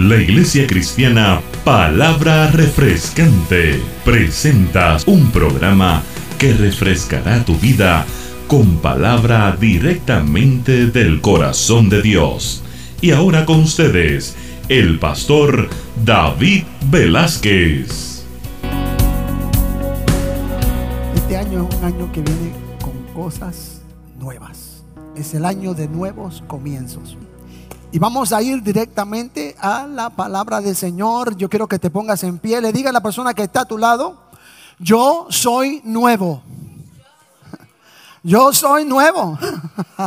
La Iglesia Cristiana Palabra Refrescante presenta un programa que refrescará tu vida con palabra directamente del corazón de Dios. Y ahora con ustedes, el pastor David Velázquez. Este año es un año que viene con cosas nuevas. Es el año de nuevos comienzos. Y vamos a ir directamente a la palabra del Señor. Yo quiero que te pongas en pie. Le diga a la persona que está a tu lado, yo soy nuevo. Yo soy nuevo.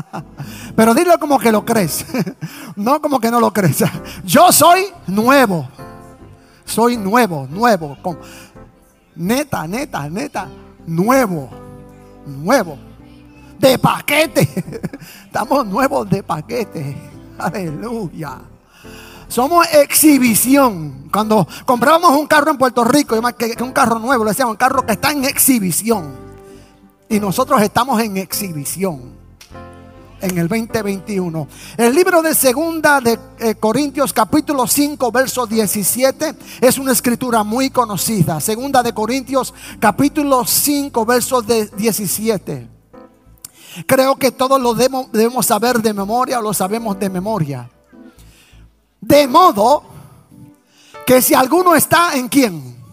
Pero dilo como que lo crees. No como que no lo crees. Yo soy nuevo. Soy nuevo, nuevo. Neta, neta, neta. Nuevo. Nuevo. De paquete. Estamos nuevos de paquete. Aleluya. Somos exhibición. Cuando comprábamos un carro en Puerto Rico, que un carro nuevo, le decíamos un carro que está en exhibición. Y nosotros estamos en exhibición en el 2021. El libro de Segunda de eh, Corintios capítulo 5 verso 17 es una escritura muy conocida. Segunda de Corintios capítulo 5 verso 17. Creo que todos lo debemos, saber de memoria o lo sabemos de memoria. De modo que si alguno está en quién,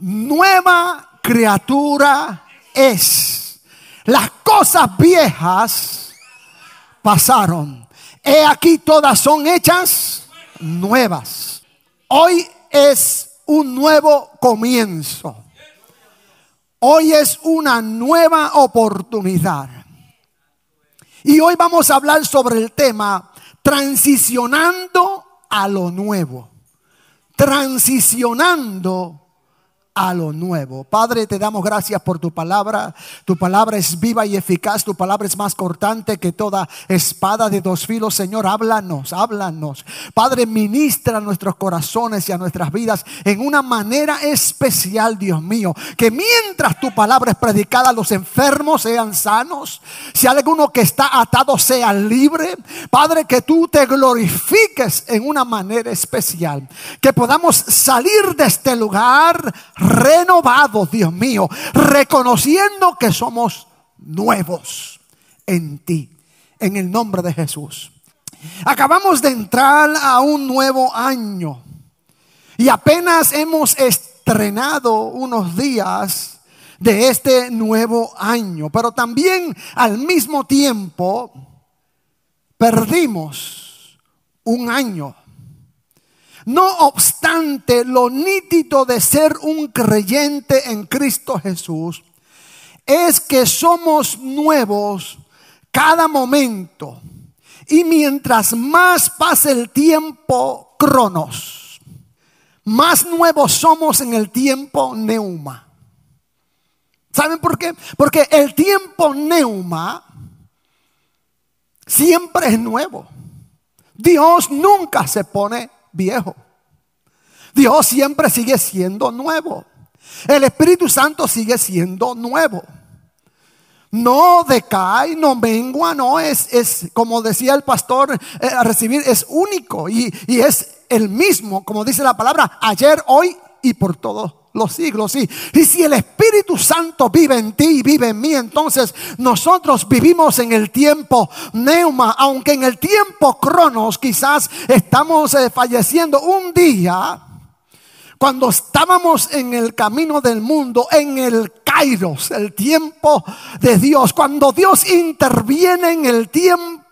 nueva criatura es. Las cosas viejas pasaron. He aquí todas son hechas nuevas. Hoy es un nuevo comienzo. Hoy es una nueva oportunidad. Y hoy vamos a hablar sobre el tema transicionando a lo nuevo. Transicionando a lo nuevo. Padre, te damos gracias por tu palabra. Tu palabra es viva y eficaz. Tu palabra es más cortante que toda espada de dos filos. Señor, háblanos, háblanos. Padre, ministra a nuestros corazones y a nuestras vidas en una manera especial, Dios mío. Que mientras tu palabra es predicada, los enfermos sean sanos. Si hay alguno que está atado, sea libre. Padre, que tú te glorifiques en una manera especial. Que podamos salir de este lugar renovados, Dios mío, reconociendo que somos nuevos en ti, en el nombre de Jesús. Acabamos de entrar a un nuevo año y apenas hemos estrenado unos días de este nuevo año, pero también al mismo tiempo perdimos un año no obstante, lo nítido de ser un creyente en Cristo Jesús es que somos nuevos cada momento. Y mientras más pase el tiempo, cronos, más nuevos somos en el tiempo neuma. ¿Saben por qué? Porque el tiempo neuma siempre es nuevo. Dios nunca se pone viejo. Dios siempre sigue siendo nuevo. El Espíritu Santo sigue siendo nuevo. No decae, no mengua, no es, es como decía el pastor, eh, a recibir es único y, y es el mismo, como dice la palabra, ayer, hoy y por todos los siglos. Y si el Espíritu Santo vive en ti y vive en mí, entonces nosotros vivimos en el tiempo neuma, aunque en el tiempo cronos quizás estamos eh, falleciendo un día. Cuando estábamos en el camino del mundo, en el Kairos, el tiempo de Dios, cuando Dios interviene en el tiempo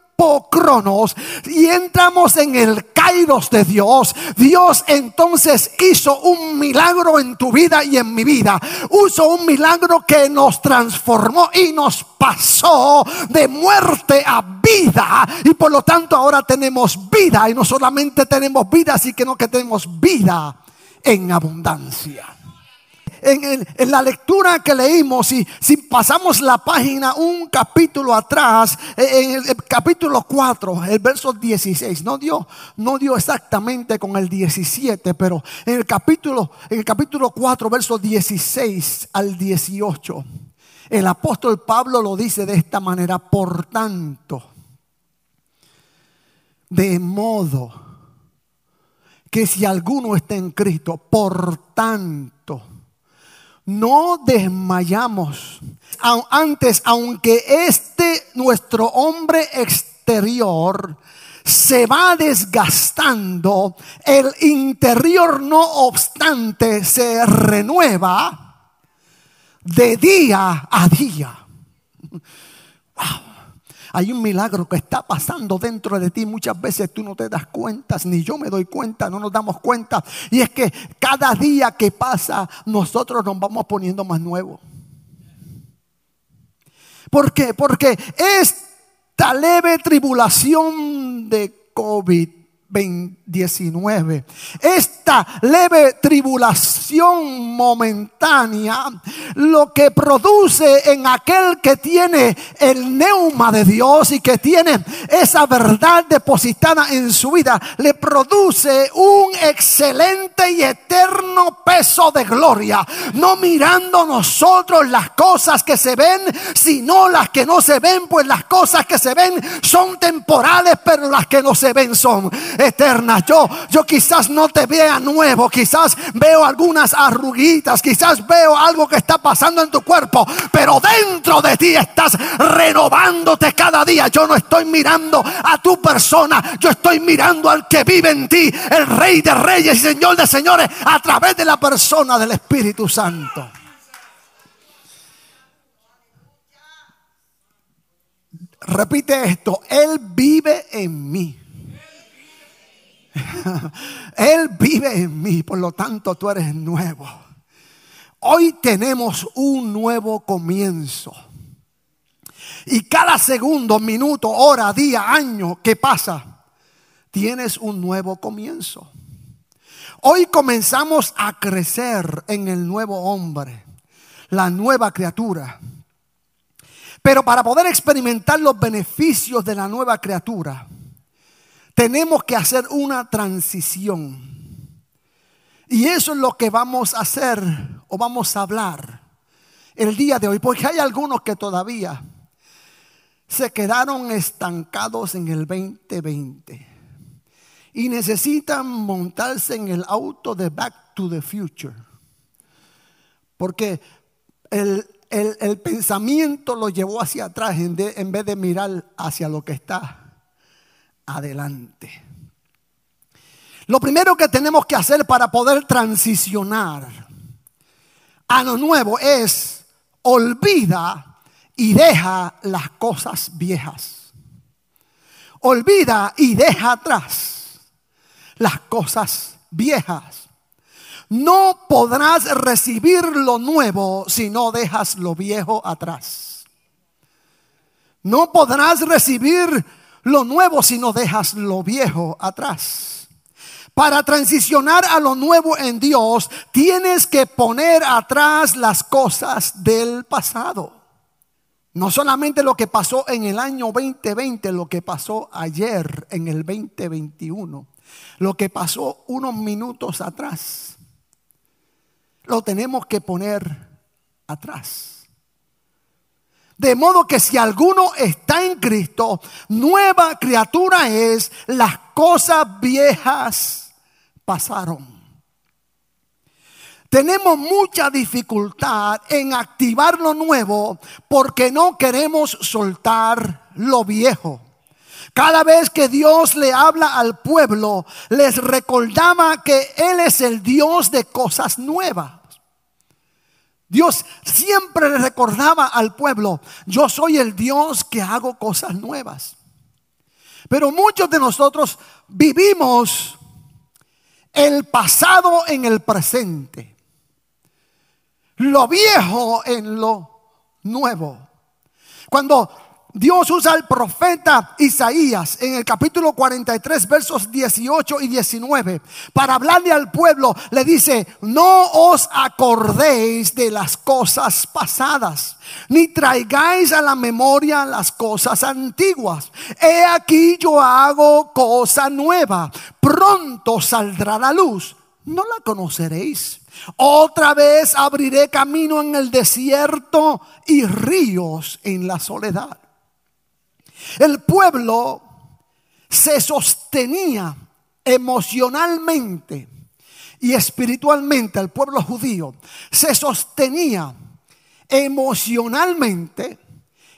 cronos y entramos en el kairos de Dios, Dios entonces hizo un milagro en tu vida y en mi vida. Hizo un milagro que nos transformó y nos pasó de muerte a vida. Y por lo tanto ahora tenemos vida y no solamente tenemos vida, sino que tenemos vida en abundancia en, la lectura que leímos, y si pasamos la página un capítulo atrás, en el, capítulo 4, el verso 16, no dio, no dio exactamente con el 17, pero en el capítulo, en el capítulo 4, verso 16 al 18, el apóstol Pablo lo dice de esta manera, por tanto, de modo que si alguno está en Cristo, por tanto, no desmayamos. Antes, aunque este nuestro hombre exterior se va desgastando, el interior no obstante se renueva de día a día. Hay un milagro que está pasando dentro de ti. Muchas veces tú no te das cuenta, ni yo me doy cuenta, no nos damos cuenta. Y es que cada día que pasa, nosotros nos vamos poniendo más nuevos. ¿Por qué? Porque esta leve tribulación de COVID 19. Esta leve tribulación momentánea lo que produce en aquel que tiene el neuma de Dios y que tiene esa verdad depositada en su vida, le produce un excelente y eterno peso de gloria. No mirando nosotros las cosas que se ven, sino las que no se ven, pues las cosas que se ven son temporales, pero las que no se ven son eterna. Yo, yo quizás no te vea nuevo, quizás veo algunas arruguitas, quizás veo algo que está pasando en tu cuerpo, pero dentro de ti estás renovándote cada día. Yo no estoy mirando a tu persona, yo estoy mirando al que vive en ti, el Rey de Reyes y Señor de Señores, a través de la persona del Espíritu Santo. Repite esto, Él vive en mí. Él vive en mí, por lo tanto tú eres nuevo. Hoy tenemos un nuevo comienzo. Y cada segundo, minuto, hora, día, año que pasa, tienes un nuevo comienzo. Hoy comenzamos a crecer en el nuevo hombre, la nueva criatura. Pero para poder experimentar los beneficios de la nueva criatura, tenemos que hacer una transición. Y eso es lo que vamos a hacer o vamos a hablar el día de hoy. Porque hay algunos que todavía se quedaron estancados en el 2020 y necesitan montarse en el auto de Back to the Future. Porque el, pensamiento lo llevó hacia atrás en, en vez de mirar hacia lo que está adelante. Lo primero que tenemos que hacer para poder transicionar a lo nuevo es olvida y deja las cosas viejas. Olvida y deja atrás las cosas viejas. No podrás recibir lo nuevo si no dejas lo viejo atrás. No podrás recibir lo nuevo si no dejas lo viejo atrás. Para transicionar a lo nuevo en Dios, tienes que poner atrás las cosas del pasado. No solamente lo que pasó en el año 2020, lo que pasó ayer en el 2021, lo que pasó unos minutos atrás, lo tenemos que poner atrás. De modo que si alguno está en Cristo, nueva criatura es, las cosas viejas pasaron. Tenemos mucha dificultad en activar lo nuevo porque no queremos soltar lo viejo. Cada vez que Dios le habla al pueblo, les recordaba que Él es el Dios de cosas nuevas. Dios siempre le recordaba al pueblo, yo soy el Dios que hago cosas nuevas. Pero muchos de nosotros vivimos el pasado en el presente, lo viejo en lo nuevo. Cuando Dios usa al profeta Isaías en el capítulo 43, versos 18 y 19, para hablarle al pueblo. Le dice, no os acordéis de las cosas pasadas, ni traigáis a la memoria las cosas antiguas. He aquí yo hago cosa nueva, pronto saldrá la luz. No la conoceréis. Otra vez abriré camino en el desierto y ríos en la soledad. El pueblo se sostenía emocionalmente y espiritualmente el pueblo judío se sostenía emocionalmente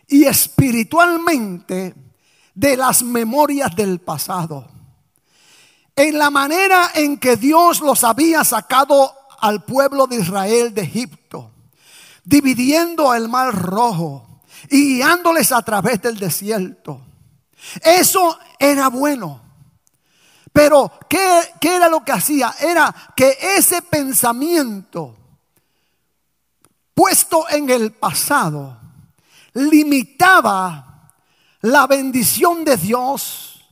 y espiritualmente de las memorias del pasado. En la manera en que Dios los había sacado al pueblo de Israel de Egipto, dividiendo el mar rojo y guiándoles a través del desierto. Eso era bueno. Pero ¿qué, ¿qué, era lo que hacía? Era que ese pensamiento puesto en el pasado limitaba la bendición de Dios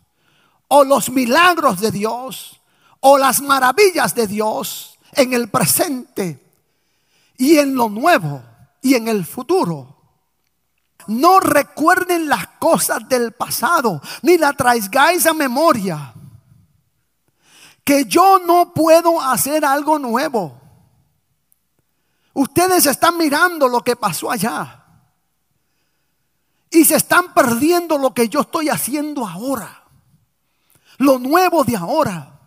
o los milagros de Dios o las maravillas de Dios en el presente y en lo nuevo y en el futuro. No recuerden las cosas del pasado, ni la traigáis a memoria. Que yo no puedo hacer algo nuevo. Ustedes están mirando lo que pasó allá. Y se están perdiendo lo que yo estoy haciendo ahora. Lo nuevo de ahora.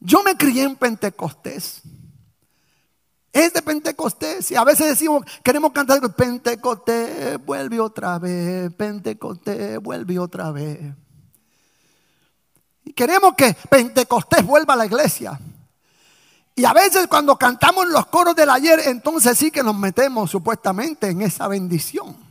Yo me crié en Pentecostés. Es de Pentecostés. Y a veces decimos, queremos cantar Pentecostés, vuelve otra vez. Pentecostés, vuelve otra vez. Y queremos que Pentecostés vuelva a la iglesia. Y a veces cuando cantamos los coros del ayer, entonces sí que nos metemos supuestamente en esa bendición.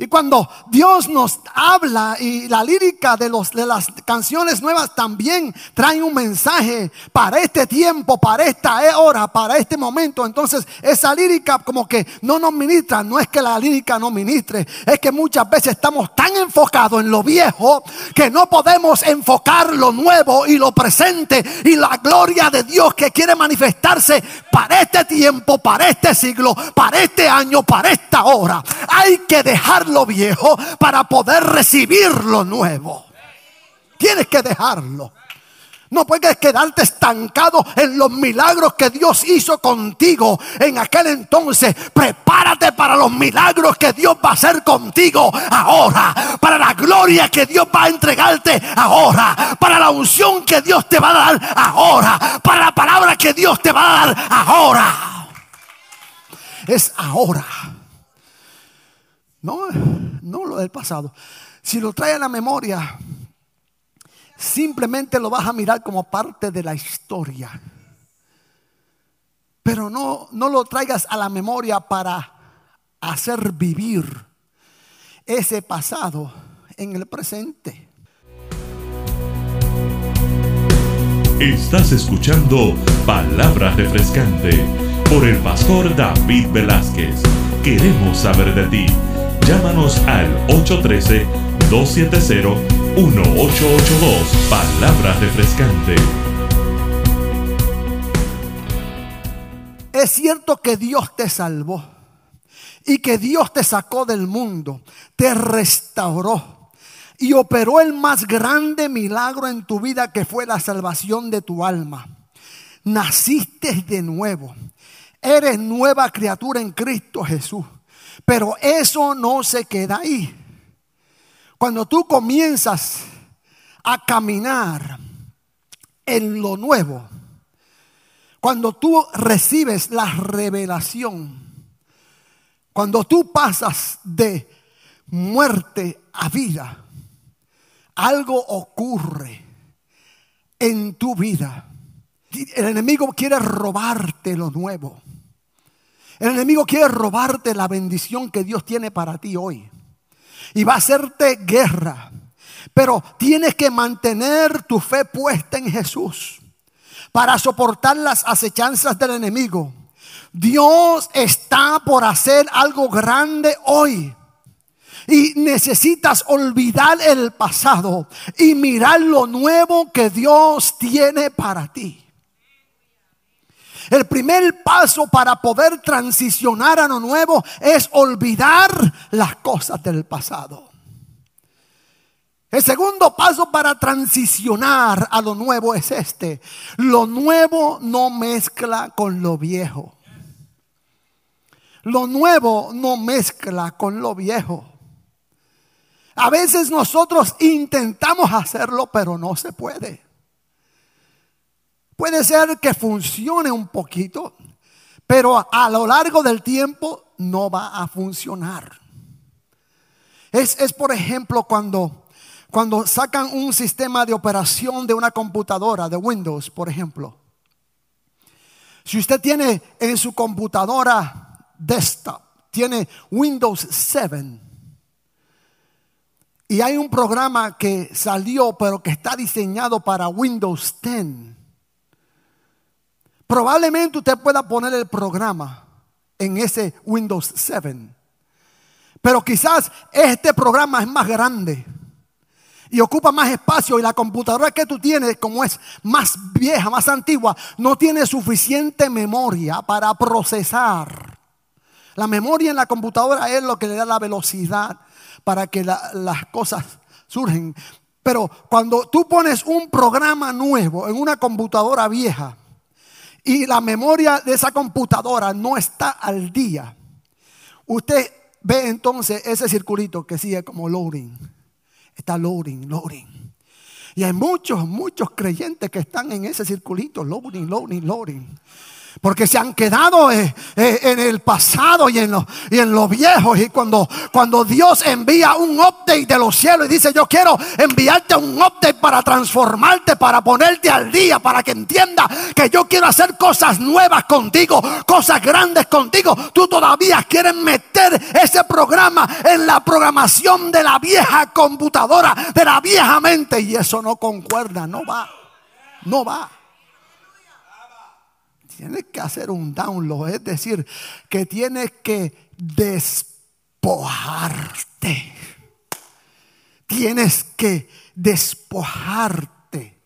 Y cuando Dios nos habla y la lírica de, los, de las canciones nuevas también trae un mensaje para este tiempo, para esta hora, para este momento, entonces esa lírica como que no nos ministra, no es que la lírica no ministre, es que muchas veces estamos tan enfocados en lo viejo que no podemos enfocar lo nuevo y lo presente y la gloria de Dios que quiere manifestarse para este tiempo, para este siglo, para este año, para esta hora. Hay que dejar lo viejo para poder recibir lo nuevo. Tienes que dejarlo. No puedes quedarte estancado en los milagros que Dios hizo contigo en aquel entonces. Prepárate para los milagros que Dios va a hacer contigo ahora. Para la gloria que Dios va a entregarte ahora. Para la unción que Dios te va a dar ahora. Para la palabra que Dios te va a dar ahora. Es ahora. No, no lo del pasado. Si lo trae a la memoria, simplemente lo vas a mirar como parte de la historia. Pero no, no lo traigas a la memoria para hacer vivir ese pasado en el presente. Estás escuchando Palabra Refrescante por el pastor David Velázquez. Queremos saber de ti. Llámanos al 813-270-1882. Palabra refrescante. Es cierto que Dios te salvó y que Dios te sacó del mundo, te restauró y operó el más grande milagro en tu vida que fue la salvación de tu alma. Naciste de nuevo. Eres nueva criatura en Cristo Jesús. Pero eso no se queda ahí. Cuando tú comienzas a caminar en lo nuevo, cuando tú recibes la revelación, cuando tú pasas de muerte a vida, algo ocurre en tu vida. El enemigo quiere robarte lo nuevo. El enemigo quiere robarte la bendición que Dios tiene para ti hoy. Y va a hacerte guerra. Pero tienes que mantener tu fe puesta en Jesús para soportar las acechanzas del enemigo. Dios está por hacer algo grande hoy. Y necesitas olvidar el pasado y mirar lo nuevo que Dios tiene para ti. El primer paso para poder transicionar a lo nuevo es olvidar las cosas del pasado. El segundo paso para transicionar a lo nuevo es este. Lo nuevo no mezcla con lo viejo. Lo nuevo no mezcla con lo viejo. A veces nosotros intentamos hacerlo, pero no se puede. Puede ser que funcione un poquito, pero a lo largo del tiempo no va a funcionar. Es, es por ejemplo cuando, cuando sacan un sistema de operación de una computadora, de Windows, por ejemplo. Si usted tiene en su computadora desktop, tiene Windows 7, y hay un programa que salió, pero que está diseñado para Windows 10. Probablemente usted pueda poner el programa en ese Windows 7. Pero quizás este programa es más grande y ocupa más espacio y la computadora que tú tienes, como es más vieja, más antigua, no tiene suficiente memoria para procesar. La memoria en la computadora es lo que le da la velocidad para que las cosas surgen. Pero cuando tú pones un programa nuevo en una computadora vieja y la memoria de esa computadora no está al día, usted ve entonces ese circulito que sigue como loading. Está loading, loading. Y hay muchos, muchos creyentes que están en ese circulito, loading, loading, loading. Porque se han quedado eh, eh, en el pasado y en lo, y en lo viejo. Y cuando, cuando Dios envía un update de los cielos y dice, yo quiero enviarte un update para transformarte, para ponerte al día, para que entienda que yo quiero hacer cosas nuevas contigo, cosas grandes contigo. Tú todavía quieres meter ese programa en la programación de la vieja computadora, de la vieja mente. Y eso no concuerda, no va, no va. Tienes que hacer un download, es decir, que tienes que despojarte. Tienes que despojarte.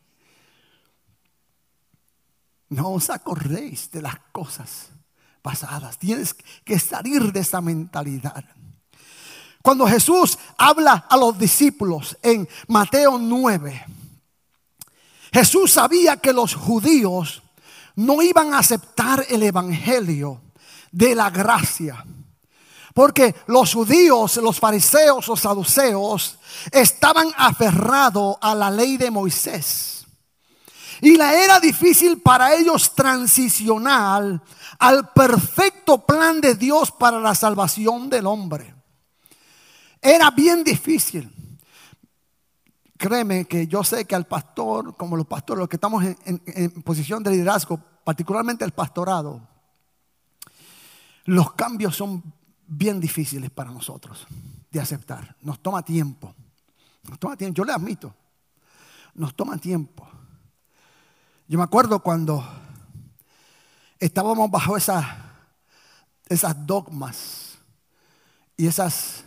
No os acordéis de las cosas pasadas. Tienes que salir de esa mentalidad. Cuando Jesús habla a los discípulos en Mateo 9, Jesús sabía que los judíos no iban a aceptar el Evangelio de la gracia. Porque los judíos, los fariseos, los saduceos estaban aferrados a la ley de Moisés. Y la era difícil para ellos transicionar al perfecto plan de Dios para la salvación del hombre. Era bien difícil. Créeme que yo sé que al pastor, como los pastores, los que estamos en, posición de liderazgo, particularmente el pastorado, los cambios son bien difíciles para nosotros de aceptar. Nos toma tiempo. Nos toma tiempo. Yo le admito. Nos toma tiempo. Yo me acuerdo cuando estábamos bajo esas, esas dogmas y esas,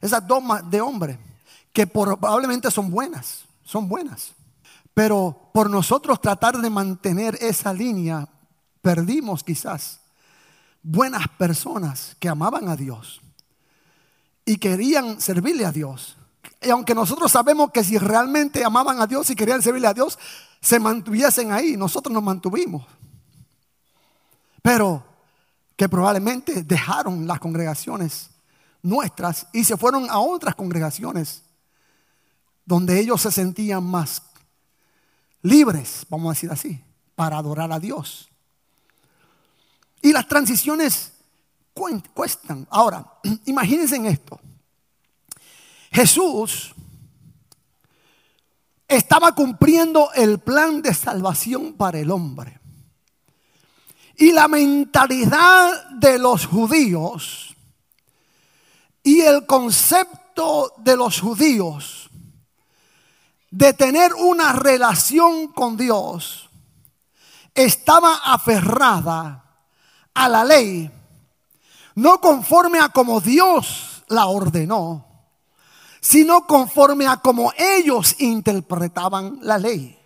esas dogmas de hombre que probablemente son buenas, son buenas. Pero por nosotros tratar de mantener esa línea, perdimos quizás buenas personas que amaban a Dios y querían servirle a Dios. Y aunque nosotros sabemos que si realmente amaban a Dios y querían servirle a Dios, se mantuviesen ahí, nosotros nos mantuvimos. Pero que probablemente dejaron las congregaciones nuestras y se fueron a otras congregaciones donde ellos se sentían más libres, vamos a decir así, para adorar a Dios. Y las transiciones cuestan. Ahora, imagínense en esto. Jesús estaba cumpliendo el plan de salvación para el hombre. Y la mentalidad de los judíos y el concepto de los judíos de tener una relación con Dios estaba aferrada a la ley, no conforme a como Dios la ordenó, sino conforme a como ellos interpretaban la ley.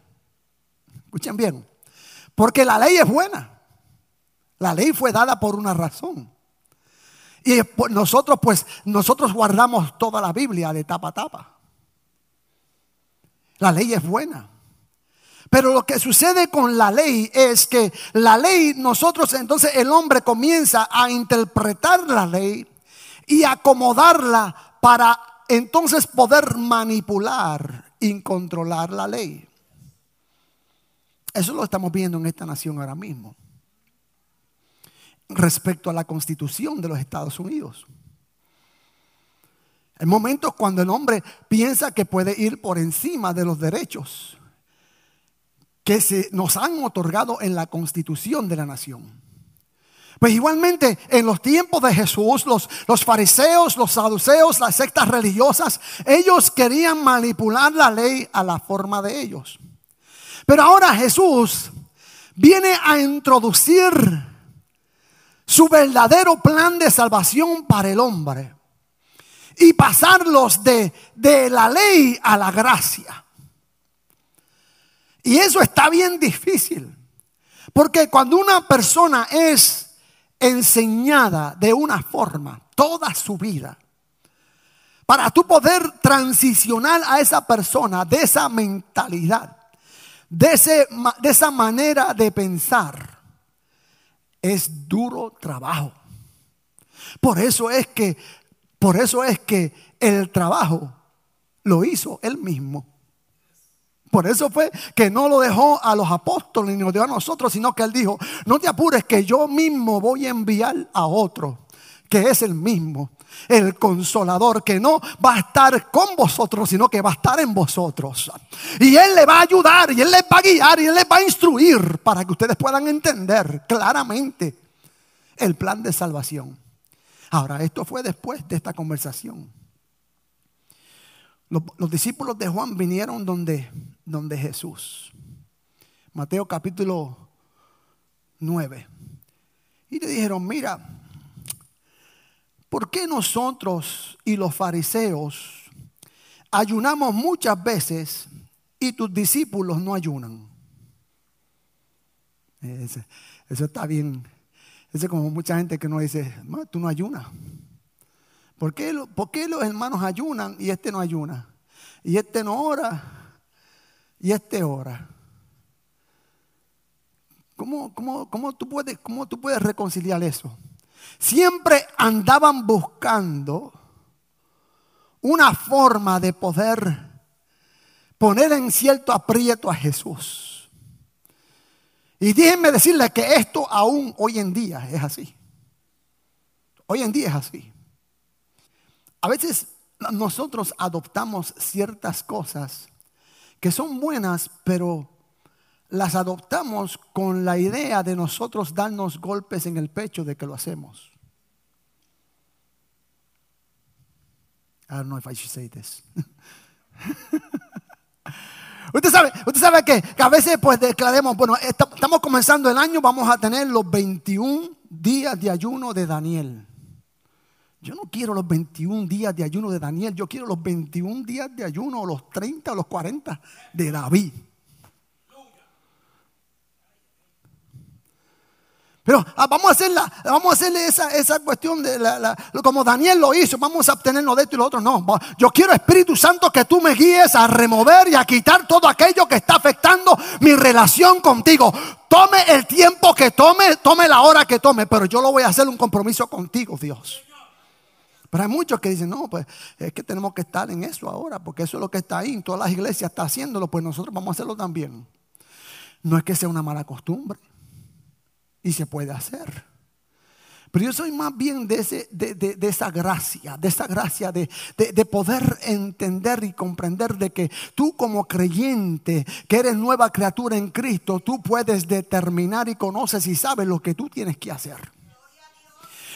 Escuchen bien, porque la ley es buena. La ley fue dada por una razón. Y nosotros pues nosotros guardamos toda la Biblia de tapa a tapa. La ley es buena. Pero lo que sucede con la ley es que la ley, nosotros entonces el hombre comienza a interpretar la ley y acomodarla para entonces poder manipular y controlar la ley. Eso lo estamos viendo en esta nación ahora mismo. Respecto a la constitución de los Estados Unidos. Hay momentos cuando el hombre piensa que puede ir por encima de los derechos que se nos han otorgado en la constitución de la nación. Pues igualmente en los tiempos de Jesús, los, los fariseos, los saduceos, las sectas religiosas, ellos querían manipular la ley a la forma de ellos. Pero ahora Jesús viene a introducir su verdadero plan de salvación para el hombre y pasarlos de, de la ley a la gracia. Y eso está bien difícil. Porque cuando una persona es enseñada de una forma toda su vida, para tú poder transicionar a esa persona de esa mentalidad, de, ese, de esa manera de pensar, es duro trabajo. Por eso es que, por eso es que el trabajo lo hizo él mismo. Por eso fue que no lo dejó a los apóstoles ni lo dio a nosotros, sino que él dijo, no te apures que yo mismo voy a enviar a otro, que es el mismo, el consolador, que no va a estar con vosotros, sino que va a estar en vosotros. Y él le va a ayudar, y él les va a guiar, y él les va a instruir para que ustedes puedan entender claramente el plan de salvación. Ahora, esto fue después de esta conversación. Los, discípulos de Juan vinieron donde, donde Jesús. Mateo capítulo 9. Y le dijeron, mira, ¿por qué nosotros y los fariseos ayunamos muchas veces y tus discípulos no ayunan? Eso, está bien. Es como mucha gente que no dice, tú no ayunas. ¿Por qué, los hermanos ayunan y este no ayuna? Y este no ora y este ora. ¿Cómo, cómo, tú puedes, ¿Cómo tú puedes reconciliar eso? Siempre andaban buscando una forma de poder poner en cierto aprieto a Jesús. Y déjenme decirle que esto aún hoy en día es así. Hoy en día es así. A veces nosotros adoptamos ciertas cosas que son buenas, pero las adoptamos con la idea de nosotros darnos golpes en el pecho de que lo hacemos. I don't know if I should say this. Usted sabe, usted sabe que, que, a veces pues declaremos, bueno, estamos comenzando el año, vamos a tener los 21 días de ayuno de Daniel. Yo no quiero los 21 días de ayuno de Daniel, yo quiero los 21 días de ayuno, los 30 o los 40 de David. Pero ah, vamos a hacerla, vamos a hacerle esa, esa cuestión de la, como Daniel lo hizo, vamos a obtenernos de esto y lo otro. No, yo quiero Espíritu Santo que tú me guíes a remover y a quitar todo aquello que está afectando mi relación contigo. Tome el tiempo que tome, tome la hora que tome, pero yo lo voy a hacer un compromiso contigo, Dios. Pero hay muchos que dicen, no, pues es que tenemos que estar en eso ahora, porque eso es lo que está ahí, todas las iglesias están haciéndolo, pues nosotros vamos a hacerlo también. No es que sea una mala costumbre, y se puede hacer. Pero yo soy más bien de, ese, de, esa gracia, de esa gracia de, de, poder entender y comprender de que tú como creyente, que eres nueva criatura en Cristo, tú puedes determinar y conoces y sabes lo que tú tienes que hacer.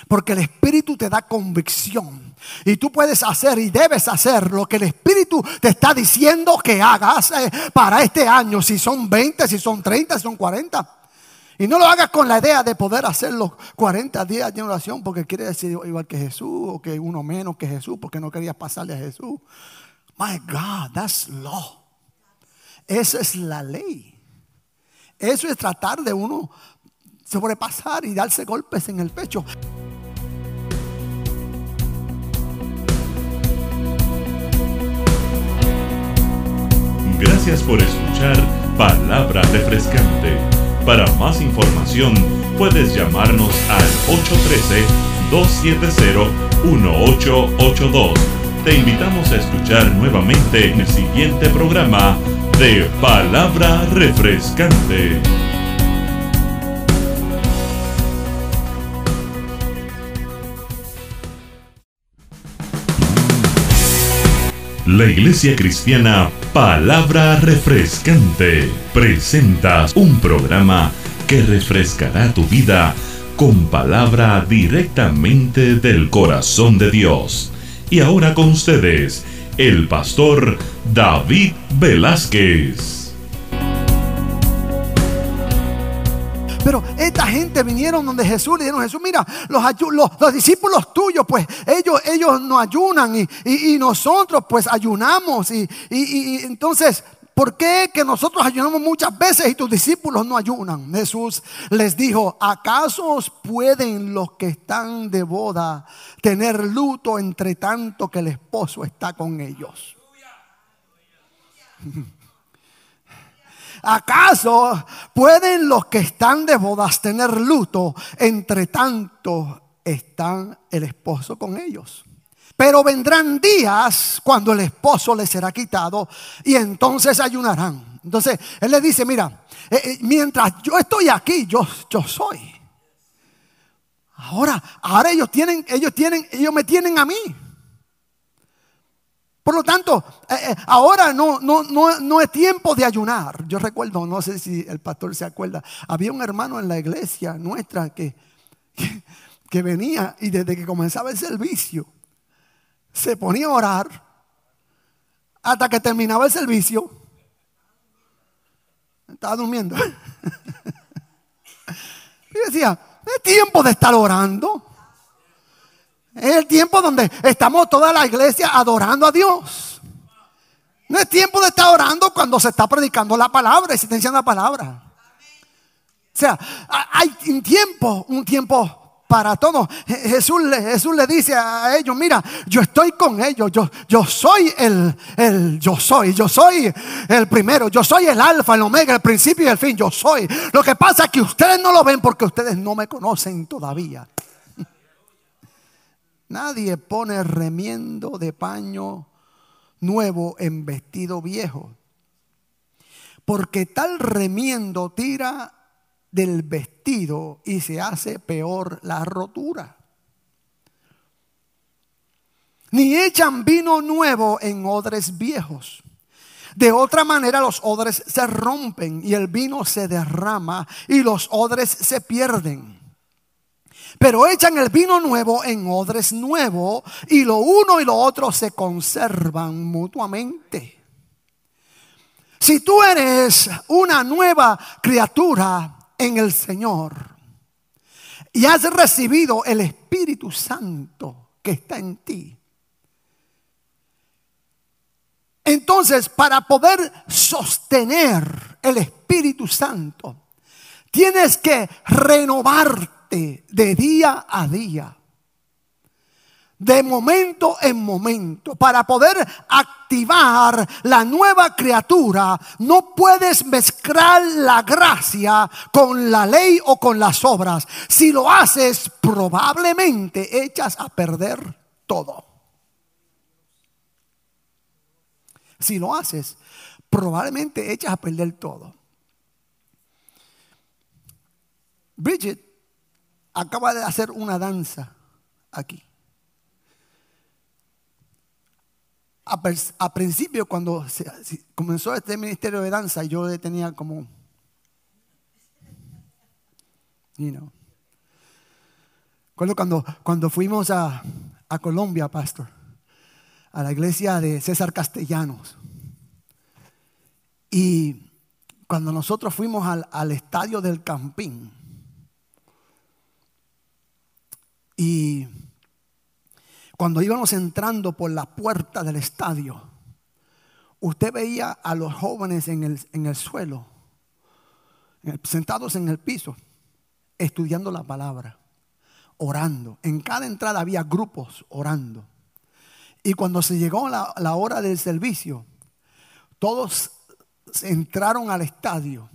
Porque el Espíritu te da convicción. Y tú puedes hacer y debes hacer lo que el Espíritu te está diciendo que hagas eh, para este año. Si son 20, si son 30, si son 40. Y no lo hagas con la idea de poder hacer los 40 días de oración porque quiere decir igual que Jesús o que uno menos que Jesús porque no querías pasarle a Jesús. My God, that's law. Eso es la ley. Eso es tratar de uno sobrepasar y darse golpes en el pecho. Gracias por escuchar Palabra Refrescante. Para más información puedes llamarnos al 813-270-1882 Te invitamos a escuchar nuevamente el siguiente programa de Palabra Refrescante. La Iglesia Cristiana Palabra Refrescante presenta un programa que refrescará tu vida con palabra directamente del corazón de Dios. Y ahora con ustedes, el pastor David Velázquez. Pero esta gente vinieron donde Jesús le dijeron, Jesús, mira, los, los, discípulos tuyos, pues ellos, ellos no ayunan y, nosotros pues ayunamos. Y, y, entonces, ¿por qué que nosotros ayunamos muchas veces y tus discípulos no ayunan? Jesús les dijo, ¿acaso pueden los que están de boda tener luto entre tanto que el esposo está con ellos? ¿Acaso pueden los que están de bodas tener luto entre tanto están el esposo con ellos? Pero vendrán días cuando el esposo les será quitado y entonces ayunarán. Entonces él le dice, mira, eh, eh, mientras yo estoy aquí, yo, yo soy. Ahora, ahora ellos tienen, ellos tienen, ellos me tienen a mí. Por lo tanto, eh, eh, ahora no, no, no, es tiempo de ayunar. Yo recuerdo, no sé si el pastor se acuerda, había un hermano en la iglesia nuestra que, que, venía y desde que comenzaba el servicio se ponía a orar hasta que terminaba el servicio. Estaba durmiendo. Y decía, es tiempo de estar orando. Es el tiempo donde estamos toda la iglesia adorando a Dios. No es tiempo de estar orando cuando se está predicando la palabra y se está enseñando la palabra. O sea, hay un tiempo, un tiempo para todos. Jesús, Jesús le dice a ellos, mira, yo estoy con ellos, yo, yo soy el, el, yo soy, yo soy el primero, yo soy el alfa, el omega, el principio y el fin, yo soy. Lo que pasa es que ustedes no lo ven porque ustedes no me conocen todavía. Nadie pone remiendo de paño nuevo en vestido viejo. Porque tal remiendo tira del vestido y se hace peor la rotura. Ni echan vino nuevo en odres viejos. De otra manera los odres se rompen y el vino se derrama y los odres se pierden. Pero echan el vino nuevo en odres nuevos y lo uno y lo otro se conservan mutuamente. Si tú eres una nueva criatura en el Señor y has recibido el Espíritu Santo que está en ti, entonces para poder sostener el Espíritu Santo, tienes que renovarte de día a día, de momento en momento, para poder activar la nueva criatura, no puedes mezclar la gracia con la ley o con las obras. Si lo haces, probablemente echas a perder todo. Si lo haces, probablemente echas a perder todo. Bridget acaba de hacer una danza aquí. A, principio, cuando comenzó este ministerio de danza, yo tenía como, you know. Cuando, cuando fuimos a, Colombia, pastor, a la iglesia de César Castellanos, y cuando nosotros fuimos al, al estadio del Campín, Y cuando íbamos entrando por la puerta del estadio, usted veía a los jóvenes en el, en el suelo, sentados en el piso, estudiando la palabra, orando. En cada entrada había grupos orando. Y cuando se llegó la, la hora del servicio, todos entraron al estadio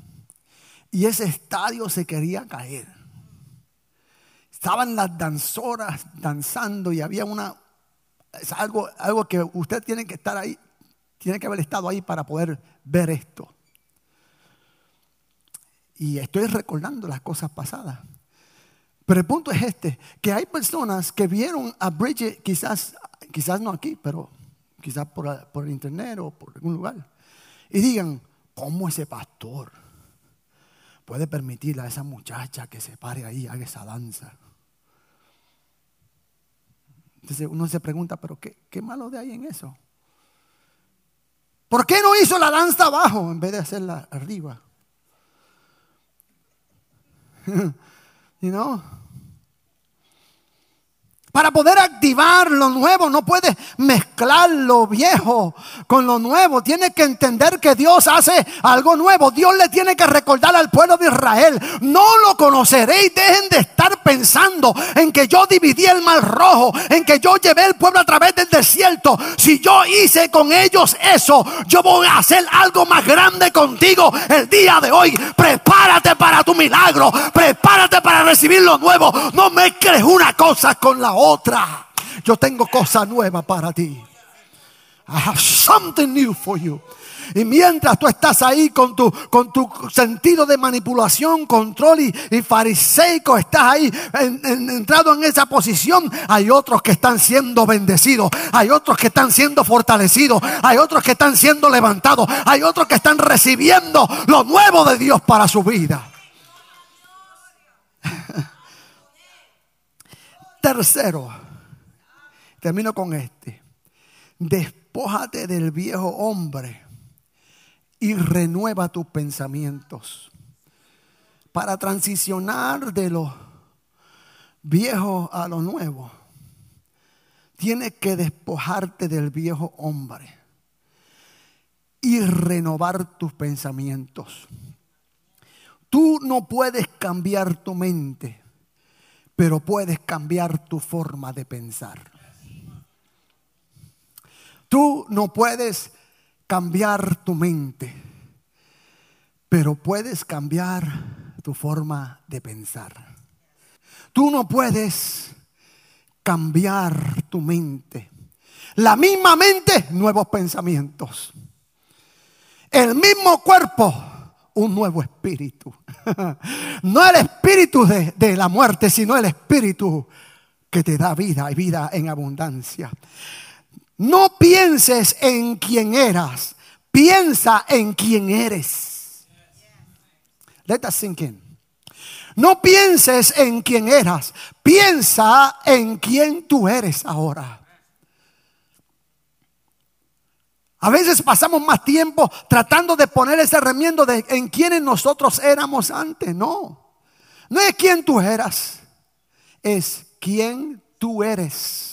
y ese estadio se quería caer. Estaban las danzoras danzando y había una es algo, algo que usted tiene que estar ahí, tiene que haber estado ahí para poder ver esto. Y estoy recordando las cosas pasadas. Pero el punto es este, que hay personas que vieron a Bridget, quizás, quizás no aquí, pero quizás por, por el internet o por algún lugar, y digan, ¿cómo ese pastor puede permitirle a esa muchacha que se pare ahí, haga esa danza? Entonces uno se pregunta, pero qué, qué malo de ahí en eso? ¿Por qué no hizo la danza abajo en vez de hacerla arriba? you know? Para poder activar lo nuevo, no puedes mezclar lo viejo con lo nuevo. Tienes que entender que Dios hace algo nuevo. Dios le tiene que recordar al pueblo de Israel. No lo conoceréis. Dejen de estar pensando en que yo dividí el mar rojo, en que yo llevé el pueblo a través del desierto. Si yo hice con ellos eso, yo voy a hacer algo más grande contigo el día de hoy. Prepárate para tu milagro. Prepárate para recibir lo nuevo. No mezcles una cosa con la otra otra. Yo tengo cosa nueva para ti. I have something new for you. Y mientras tú estás ahí con tu, con tu sentido de manipulación, control y, fariseico, estás ahí entrado en esa posición, hay otros que están siendo bendecidos, hay otros que están siendo fortalecidos, hay otros que están siendo levantados, hay otros que están recibiendo lo nuevo de Dios para su vida. Tercero, termino con este. Despójate del viejo hombre y renueva tus pensamientos. Para transicionar de lo viejo a lo nuevo, tienes que despojarte del viejo hombre y renovar tus pensamientos. Tú no puedes cambiar tu mente pero puedes cambiar tu forma de pensar. Tú no puedes cambiar tu mente, pero puedes cambiar tu forma de pensar. Tú no puedes cambiar tu mente. La misma mente, nuevos pensamientos. El mismo cuerpo, un nuevo espíritu. No el espíritu de, la muerte, sino el espíritu que te da vida y vida en abundancia. No pienses en quien eras, piensa en quien eres. Let us sink in. No pienses en quien eras, piensa en quien tú eres ahora. A veces pasamos más tiempo tratando de poner ese remiendo de en quienes nosotros éramos antes. No, no es quien tú eras, es quien tú eres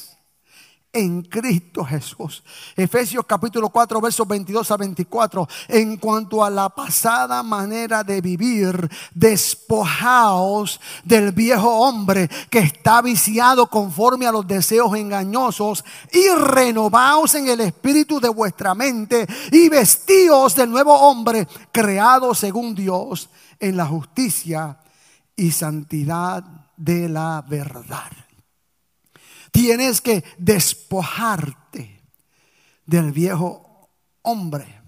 en Cristo Jesús. Efesios capítulo 4, versos 22 a 24. En cuanto a la pasada manera de vivir, despojaos del viejo hombre que está viciado conforme a los deseos engañosos y renovaos en el espíritu de vuestra mente y vestíos del nuevo hombre creado según Dios en la justicia y santidad de la verdad. Tienes que despojarte del viejo hombre.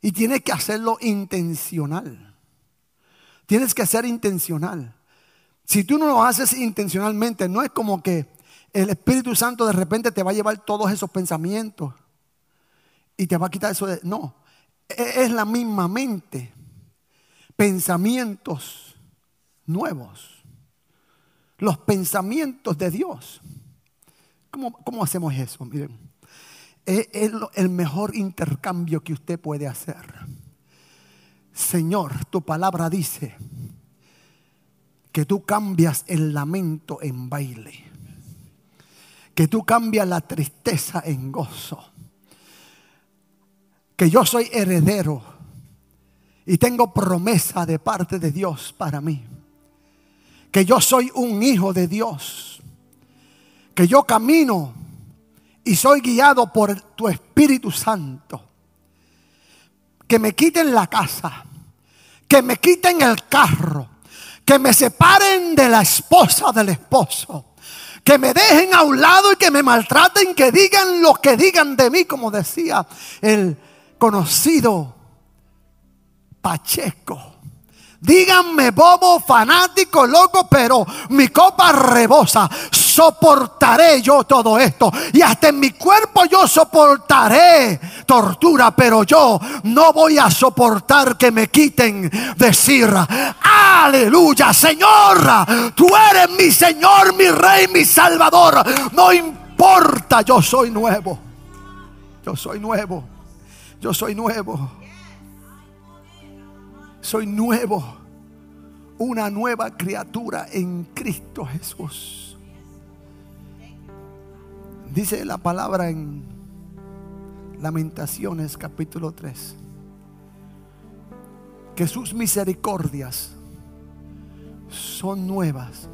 Y tienes que hacerlo intencional. Tienes que ser intencional. Si tú no lo haces intencionalmente, no es como que el Espíritu Santo de repente te va a llevar todos esos pensamientos y te va a quitar eso de... No, e-, es la misma mente. Pensamientos nuevos los pensamientos de Dios. ¿Cómo, hacemos eso? Miren, es, el mejor intercambio que usted puede hacer. Señor, tu palabra dice que tú cambias el lamento en baile, que tú cambias la tristeza en gozo, que yo soy heredero y tengo promesa de parte de Dios para mí que yo soy un hijo de Dios, que yo camino y soy guiado por tu Espíritu Santo. Que me quiten la casa, que me quiten el carro, que me separen de la esposa del esposo Que me dejen a un lado y que me maltraten, que digan lo que digan de mí, como decía el conocido Pacheco. Díganme bobo, fanático, loco, pero mi copa rebosa. Soportaré yo todo esto. Y hasta en mi cuerpo yo soportaré tortura, pero yo no voy a soportar que me quiten decir, aleluya, Señor, tú eres mi Señor, mi Rey, mi Salvador. No importa, yo soy nuevo. Yo soy nuevo. Yo soy nuevo soy nuevo, una nueva criatura en Cristo Jesús. Dice la palabra en Lamentaciones capítulo 3, que sus misericordias son nuevas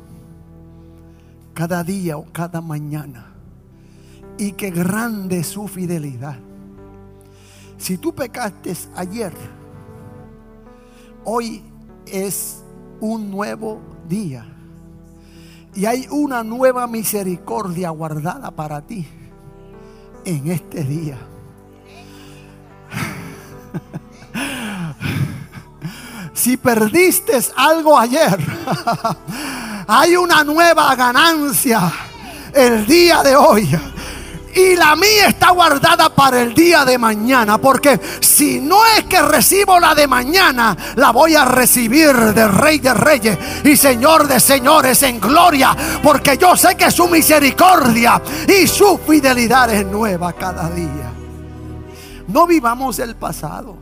cada día o cada mañana y que grande es su fidelidad. Si tú pecaste ayer, Hoy es un nuevo día. Y hay una nueva misericordia guardada para ti en este día. si perdiste algo ayer, hay una nueva ganancia el día de hoy. Y la mía está guardada para el día de mañana. Porque si no es que recibo la de mañana, la voy a recibir del Rey de Reyes y Señor de Señores en gloria. Porque yo sé que su misericordia y su fidelidad es nueva cada día. No vivamos el pasado.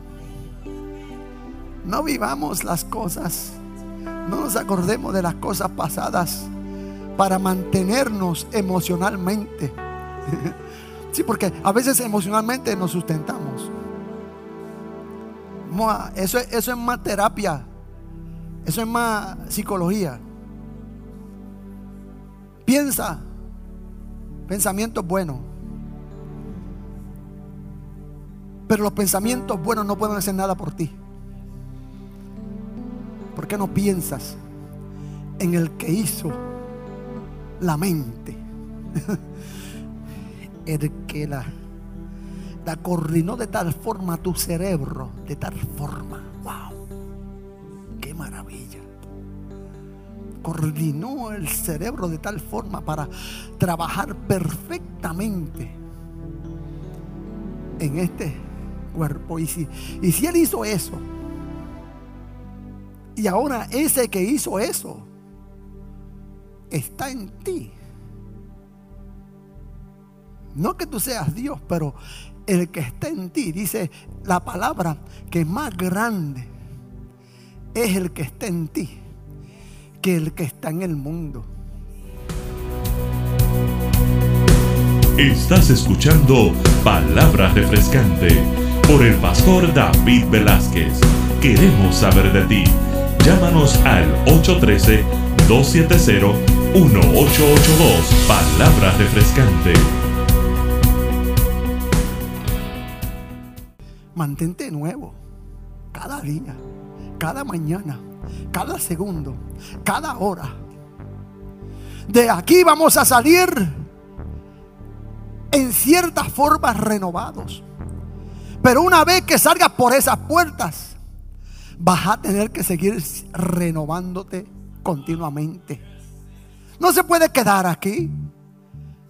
No vivamos las cosas. No nos acordemos de las cosas pasadas para mantenernos emocionalmente Sí, porque a veces emocionalmente nos sustentamos. Eso, es más terapia. Eso es más psicología. Piensa. Pensamientos buenos. Pero los pensamientos buenos no pueden hacer nada por ti. ¿Por qué no piensas en el que hizo la mente? el que la, coordinó de tal forma tu cerebro, de tal forma. ¡Wow! ¡Qué maravilla! Coordinó el cerebro de tal forma para trabajar perfectamente en este cuerpo. Y si, y si Él hizo eso, y ahora ese que hizo eso está en ti. No que tú seas Dios, pero el que está en ti, dice la palabra que más grande es el que está en ti que el que está en el mundo. Estás escuchando Palabra Refrescante por el pastor David Velázquez. Queremos saber de ti. Llámanos al 813-270-1882. Palabra Refrescante. Mantente nuevo cada día, cada mañana, cada segundo, cada hora. De aquí vamos a salir en ciertas formas renovados. Pero una vez que salgas por esas puertas, vas a tener que seguir renovándote continuamente. No se puede quedar aquí.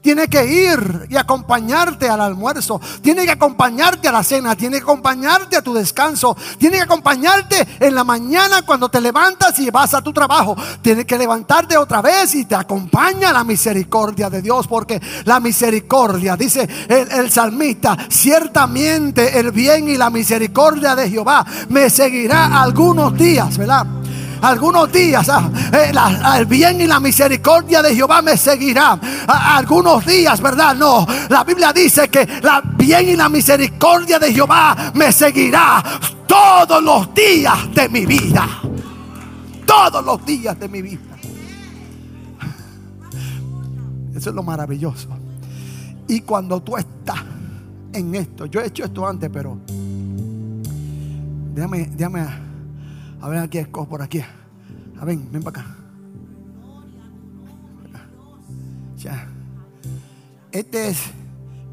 Tiene que ir y acompañarte al almuerzo. Tiene que acompañarte a la cena. Tiene que acompañarte a tu descanso. Tiene que acompañarte en la mañana cuando te levantas y vas a tu trabajo. Tiene que levantarte otra vez y te acompaña la misericordia de Dios. Porque la misericordia, dice el, salmista, ciertamente el bien y la misericordia de Jehová me seguirá algunos días, ¿verdad? Algunos días ah, eh, el bien y la misericordia de Jehová me seguirá. algunos días, ¿verdad? No, la Biblia dice que la bien y la misericordia de Jehová me seguirá todos los días de mi vida. Todos los días de mi vida. Eso es lo maravilloso. Y cuando tú estás en esto, yo he hecho esto antes, pero déjame, déjame a ver aquí, por aquí. A ven, ven para acá. Ya. este es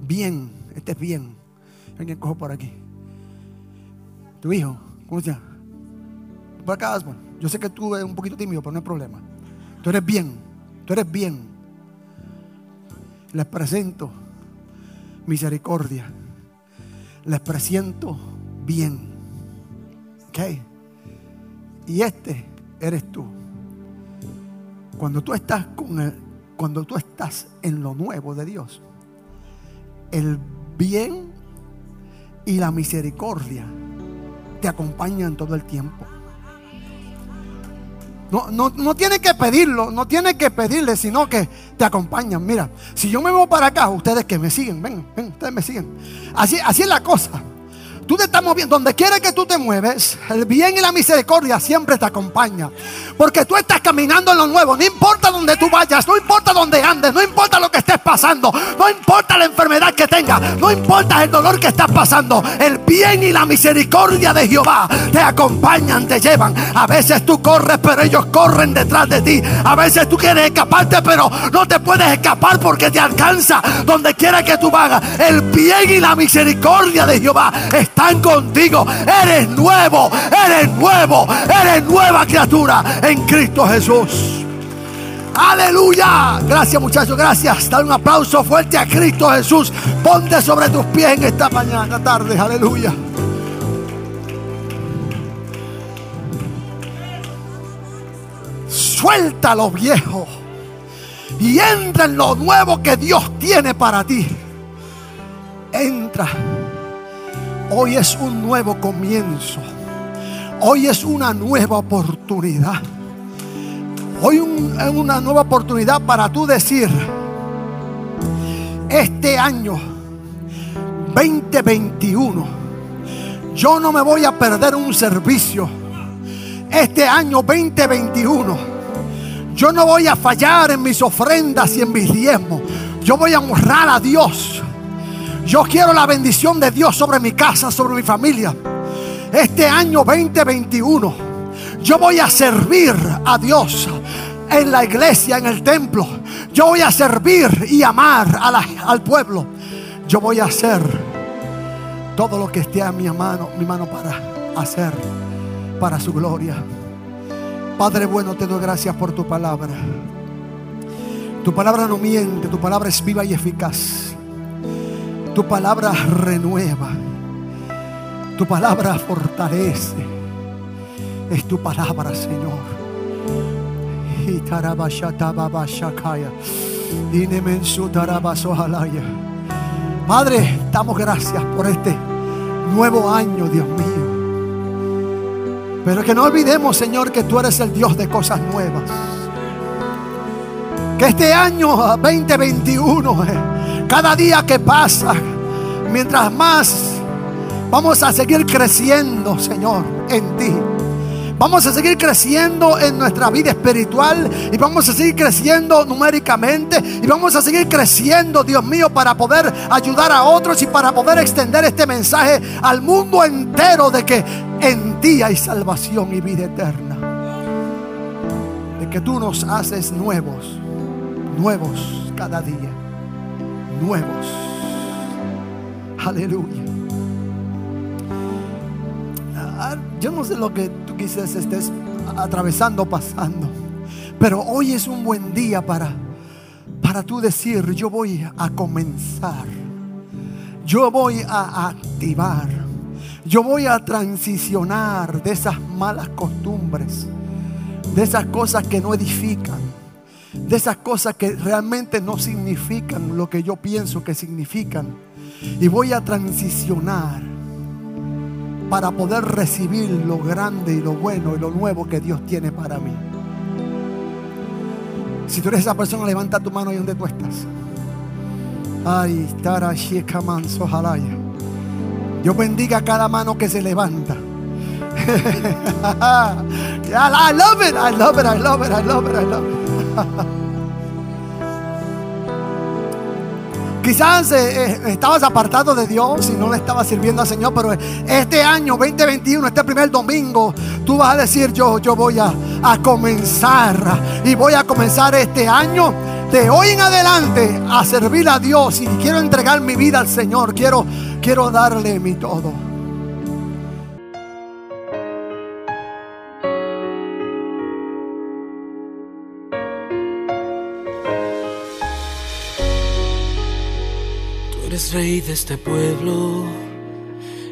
bien, este es bien. Alguien cojo por aquí. Tu hijo, ¿cómo se llama? Por acá, Asmon. Yo sé que tú eres un poquito tímido, pero no hay problema. Tú eres bien, tú eres bien. Les presento misericordia. Les presento bien. ¿Ok? Y este eres tú. Cuando tú estás con el, cuando tú estás en lo nuevo de Dios, el bien y la misericordia te acompañan todo el tiempo. No, no, no tienes que pedirlo, no tienes que pedirle, sino que te acompañan. Mira, si yo me voy para acá, ustedes que me siguen, ven, ven, ustedes me siguen. Así, así es la cosa. Tú te estás moviendo, donde quiera que tú te mueves, el bien y la misericordia siempre te acompaña. Porque tú estás caminando en lo nuevo. No importa donde tú vayas, no importa donde andes, no importa lo que estés pasando, no importa la enfermedad que tengas, no importa el dolor que estás pasando. El bien y la misericordia de Jehová te acompañan, te llevan. A veces tú corres, pero ellos corren detrás de ti. A veces tú quieres escaparte, pero no te puedes escapar porque te alcanza donde quiera que tú vayas. El bien y la misericordia de Jehová están contigo. Eres nuevo, eres nuevo, eres nueva criatura en Cristo Jesús. Aleluya. Gracias muchachos, gracias. Dale un aplauso fuerte a Cristo Jesús. Ponte sobre tus pies en esta mañana, tarde. Aleluya. Suelta lo viejo y entra en lo nuevo que Dios tiene para ti. Entra. Hoy es un nuevo comienzo. Hoy es una nueva oportunidad. Hoy es una nueva oportunidad para tú decir, este año 2021, yo no me voy a perder un servicio. Este año 2021, yo no voy a fallar en mis ofrendas y en mis diezmos. Yo voy a honrar a Dios. Yo quiero la bendición de Dios sobre mi casa, sobre mi familia. Este año 2021, yo voy a servir a Dios en la iglesia, en el templo. Yo voy a servir y amar al pueblo. Yo voy a hacer todo lo que esté a mi mano, mi mano para hacer para su gloria. Padre bueno, te doy gracias por tu palabra. Tu palabra no miente, tu palabra es viva y eficaz. Tu palabra renueva. Tu palabra fortalece. Es tu palabra, Señor. Padre, damos gracias por este nuevo año, Dios mío. Pero que no olvidemos, Señor, que tú eres el Dios de cosas nuevas. Que este año 2021, eh, cada día que pasa, mientras más vamos a seguir creciendo, Señor, en ti. Vamos a seguir creciendo en nuestra vida espiritual y vamos a seguir creciendo numéricamente y vamos a seguir creciendo, Dios mío, para poder ayudar a otros y para poder extender este mensaje al mundo entero de que en ti hay salvación y vida eterna. De que tú nos haces nuevos, nuevos cada día, nuevos. Aleluya. Ah, yo no sé lo que quizás estés atravesando, pasando, pero hoy es un buen día para, para tú decir, yo voy a comenzar, yo voy a activar, yo voy a transicionar de esas malas costumbres, de esas cosas que no edifican, de esas cosas que realmente no significan lo que yo pienso que significan, y voy a transicionar para poder recibir lo grande y lo bueno y lo nuevo que Dios tiene para mí. Si tú eres esa persona, levanta tu mano ahí donde tú estás. Ay. Dios bendiga a cada mano que se levanta. I love it, I love it, I love it, I love it, I love it. Quizás eh, eh, estabas apartado de Dios y no le estabas sirviendo al Señor, pero este año 2021, este primer domingo, tú vas a decir, yo, yo voy a, a comenzar y voy a comenzar este año de hoy en adelante a servir a Dios y quiero entregar mi vida al Señor, quiero, quiero darle mi todo. eres rey de este pueblo,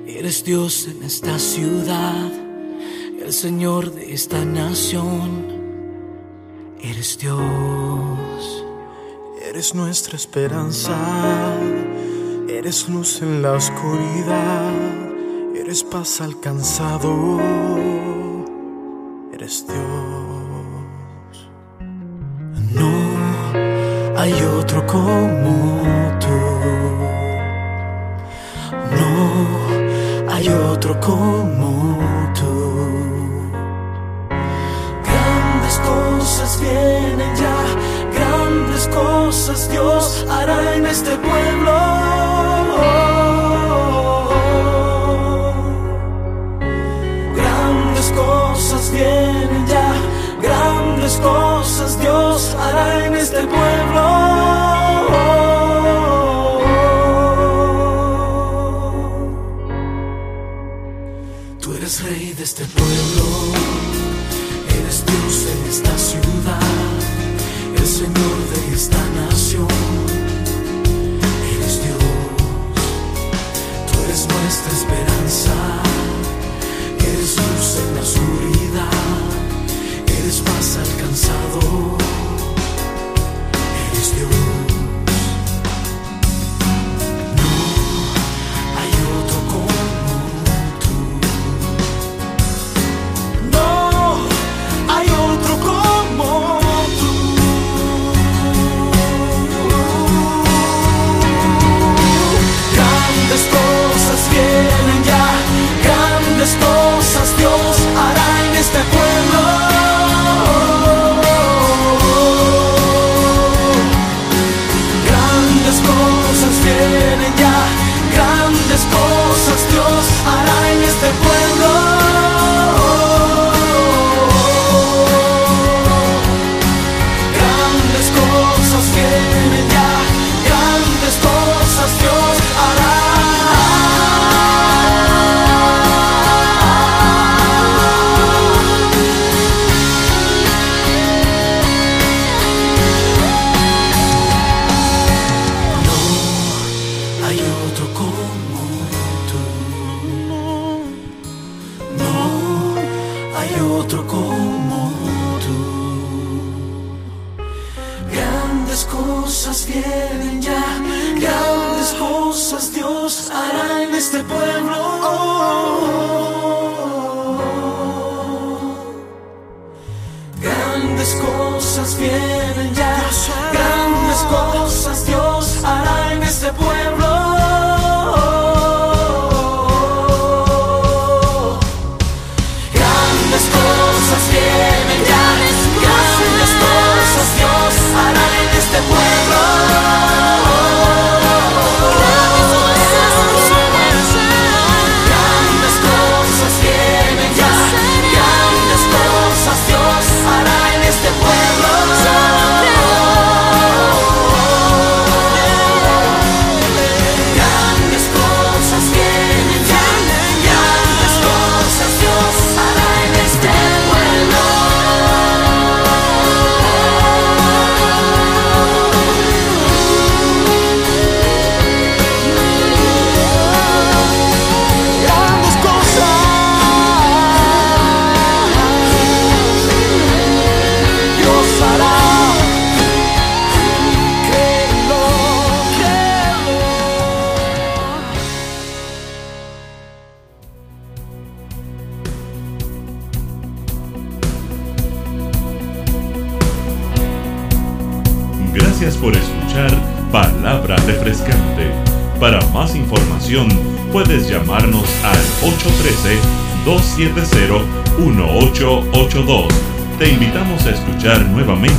eres Dios en esta ciudad, el Señor de esta nación, eres Dios, eres nuestra esperanza, eres luz en la oscuridad, eres paz alcanzado, eres Dios. No hay otro como otro como tú. Grandes cosas vienen ya, grandes cosas Dios hará en este pueblo.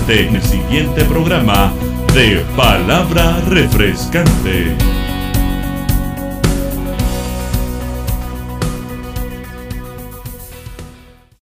en el siguiente programa de Palabra Refrescante.